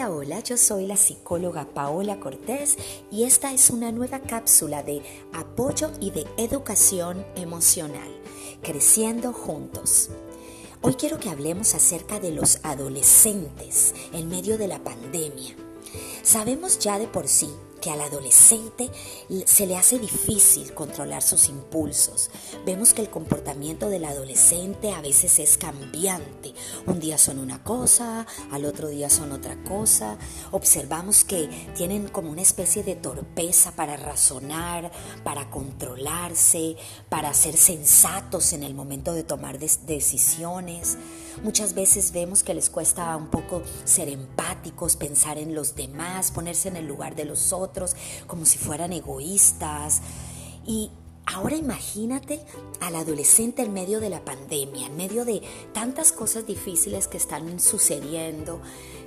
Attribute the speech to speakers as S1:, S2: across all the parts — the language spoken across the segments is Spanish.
S1: Hola, hola, yo soy la psicóloga Paola Cortés y esta es una nueva cápsula de apoyo y de educación emocional, creciendo juntos. Hoy quiero que hablemos acerca de los adolescentes en medio de la pandemia. Sabemos ya de por sí que al adolescente se le hace difícil controlar sus impulsos. Vemos que el comportamiento del adolescente a veces es cambiante. Un día son una cosa, al otro día son otra cosa. Observamos que tienen como una especie de torpeza para razonar, para controlarse, para ser sensatos en el momento de tomar decisiones. Muchas veces vemos que les cuesta un poco ser empáticos, pensar en los demás, ponerse en el lugar de los otros como si fueran egoístas. Y Ahora imagínate al adolescente en medio de la pandemia, en medio de tantas cosas difíciles que están sucediendo,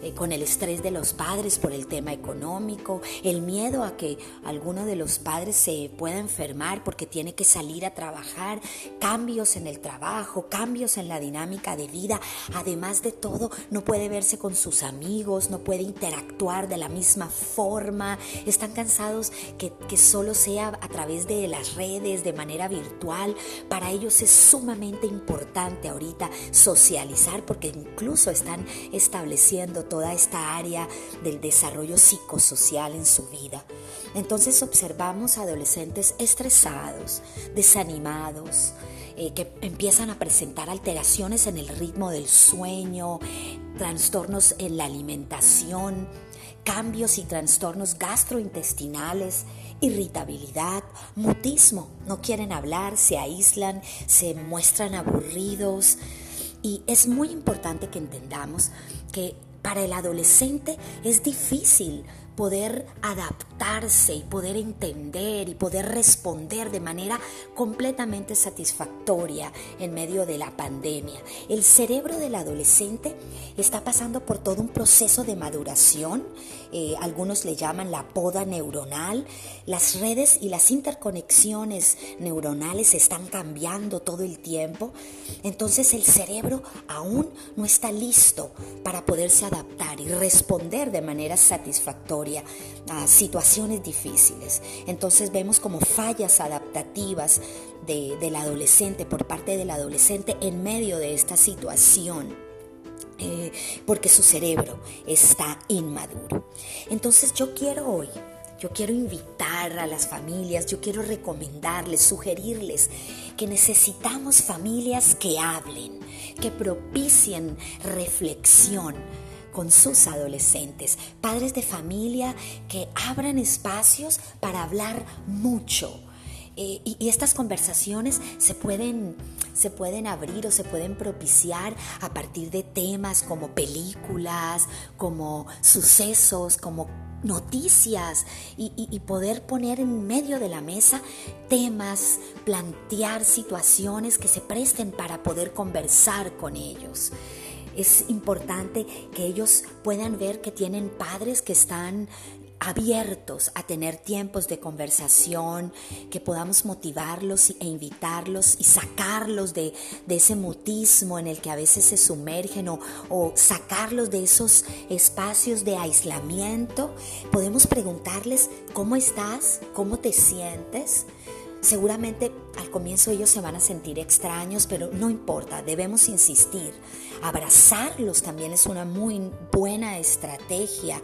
S1: eh, con el estrés de los padres por el tema económico, el miedo a que alguno de los padres se pueda enfermar porque tiene que salir a trabajar, cambios en el trabajo, cambios en la dinámica de vida. Además de todo, no puede verse con sus amigos, no puede interactuar de la misma forma, están cansados que, que solo sea a través de las redes de manera virtual. Para ellos es sumamente importante ahorita socializar porque incluso están estableciendo toda esta área del desarrollo psicosocial en su vida. Entonces observamos adolescentes estresados, desanimados, eh, que empiezan a presentar alteraciones en el ritmo del sueño, trastornos en la alimentación, cambios y trastornos gastrointestinales, irritabilidad, mutismo. No quieren hablar, se aíslan, se muestran aburridos. Y es muy importante que entendamos que para el adolescente es difícil poder adaptarse y poder entender y poder responder de manera completamente satisfactoria en medio de la pandemia. El cerebro del adolescente está pasando por todo un proceso de maduración, eh, algunos le llaman la poda neuronal, las redes y las interconexiones neuronales están cambiando todo el tiempo, entonces el cerebro aún no está listo para poderse adaptar y responder de manera satisfactoria a situaciones difíciles. Entonces vemos como fallas adaptativas del adolescente, por parte del adolescente en medio de esta situación. Eh, porque su cerebro está inmaduro. Entonces yo quiero hoy yo quiero invitar a las familias, yo quiero recomendarles, sugerirles que necesitamos familias que hablen, que propicien reflexión, con sus adolescentes, padres de familia que abran espacios para hablar mucho. Eh, y, estas conversaciones se pueden, se pueden abrir o se pueden propiciar a partir de temas como películas, como sucesos, como noticias y, poder poner en medio de la mesa temas, plantear situaciones que se presten para poder conversar con ellos. Es importante que ellos puedan ver que tienen padres que están abiertos a tener tiempos de conversación, que podamos motivarlos e invitarlos y sacarlos de, ese mutismo en el que a veces se sumergen o, o sacarlos de esos espacios de aislamiento. Podemos preguntarles, ¿cómo estás? ¿Cómo te sientes? Seguramente al comienzo ellos se van a sentir extraños, pero no importa, debemos insistir. Abrazarlos también es una muy buena estrategia.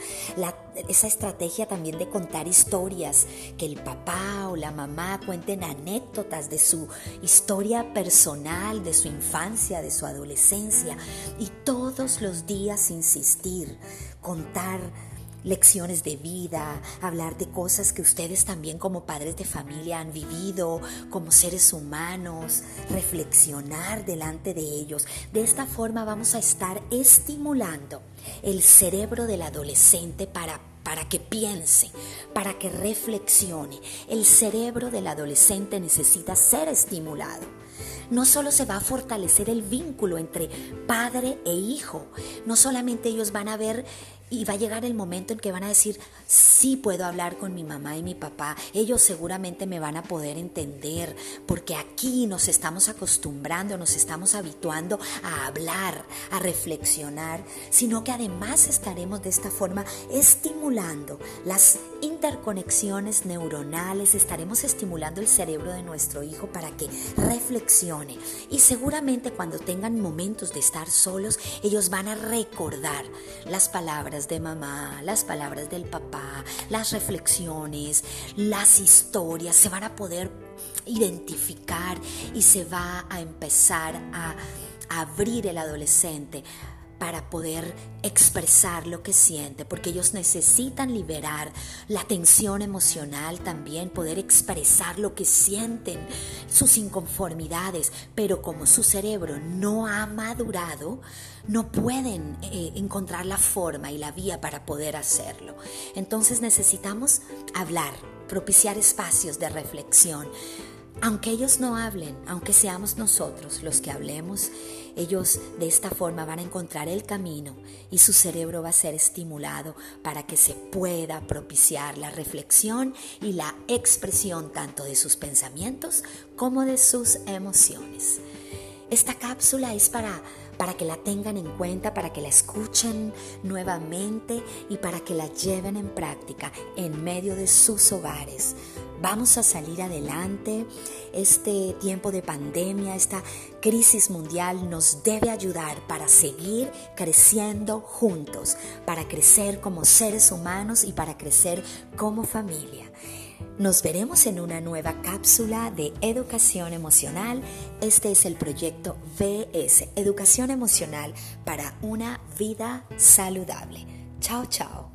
S1: esa estrategia también de contar historias, que el papá o la mamá cuenten anécdotas de su historia personal, de su infancia, de su adolescencia. Y todos los días insistir, contar lecciones de vida, hablar de cosas que ustedes también como padres de familia han vivido, como seres humanos, reflexionar delante de ellos. De esta forma vamos a estar estimulando el cerebro del adolescente para para que piense, para que reflexione. El cerebro del adolescente necesita ser estimulado. No solo se va a fortalecer el vínculo entre padre e hijo, no solamente ellos van a ver y va a llegar el momento en que van a decir, sí puedo hablar con mi mamá y mi papá, ellos seguramente me van a poder entender, porque aquí nos estamos acostumbrando, nos estamos habituando a hablar, a reflexionar, sino que además estaremos de esta forma estimulando las interconexiones neuronales, estaremos estimulando el cerebro de nuestro hijo para que reflexione. Y seguramente cuando tengan momentos de estar solos, ellos van a recordar las palabras de mamá, las palabras del papá, las reflexiones, las historias, se van a poder identificar y se va a empezar a abrir el adolescente para poder expresar lo que siente, porque ellos necesitan liberar la tensión emocional también, poder expresar lo que sienten, sus inconformidades, pero como su cerebro no ha madurado, no pueden eh, encontrar la forma y la vía para poder hacerlo. Entonces necesitamos hablar, propiciar espacios de reflexión, aunque ellos no hablen, aunque seamos nosotros los que hablemos, ellos de esta forma van a encontrar el camino y su cerebro va a ser estimulado para que se pueda propiciar la reflexión y la expresión tanto de sus pensamientos como de sus emociones. Esta cápsula es para, para que la tengan en cuenta, para que la escuchen nuevamente y para que la lleven en práctica en medio de sus hogares Vamos a salir adelante. Este tiempo de pandemia, esta crisis mundial nos debe ayudar para seguir creciendo juntos, para crecer como seres humanos y para crecer como familia. Nos veremos en una nueva cápsula de educación emocional. Este es el proyecto VS, Educación Emocional para una vida saludable. Chao, chao.